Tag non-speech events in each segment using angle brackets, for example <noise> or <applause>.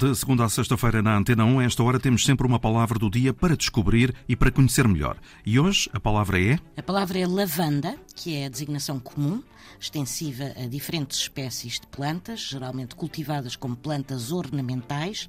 De segunda a sexta-feira na Antena 1, a esta hora temos sempre uma palavra do dia para descobrir e para conhecer melhor. E hoje a palavra é? A palavra é lavanda, que é a designação comum, extensiva a diferentes espécies de plantas, geralmente cultivadas como plantas ornamentais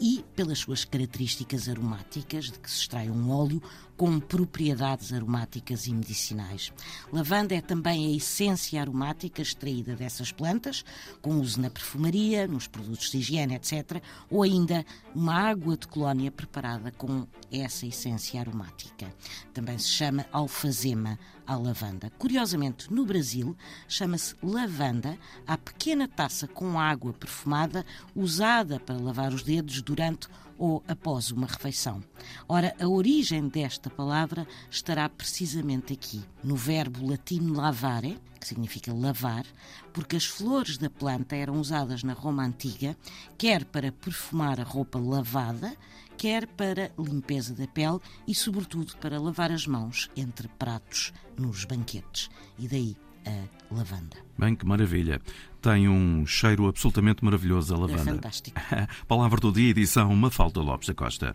e pelas suas características aromáticas, de que se extrai um óleo com propriedades aromáticas e medicinais. Lavanda é também a essência aromática extraída dessas plantas, com uso na perfumaria, nos produtos de higiene, etc., ou ainda uma água de colónia preparada com essa essência aromática. Também se chama alfazema à lavanda. Curiosamente, no Brasil, chama-se lavanda a pequena taça com água perfumada usada para lavar os dedos durante ou após uma refeição. Ora, a origem desta palavra estará precisamente aqui, no verbo latino lavare, que significa lavar, porque as flores da planta eram usadas na Roma antiga, quer para perfumar a roupa lavada, quer para limpeza da pele e, sobretudo, para lavar as mãos entre pratos nos banquetes. E daí a lavanda. Bem, que maravilha. Tem um cheiro absolutamente maravilhoso a lavanda. É fantástico. <laughs> Palavra do dia, edição Mafalda Lopes da Costa.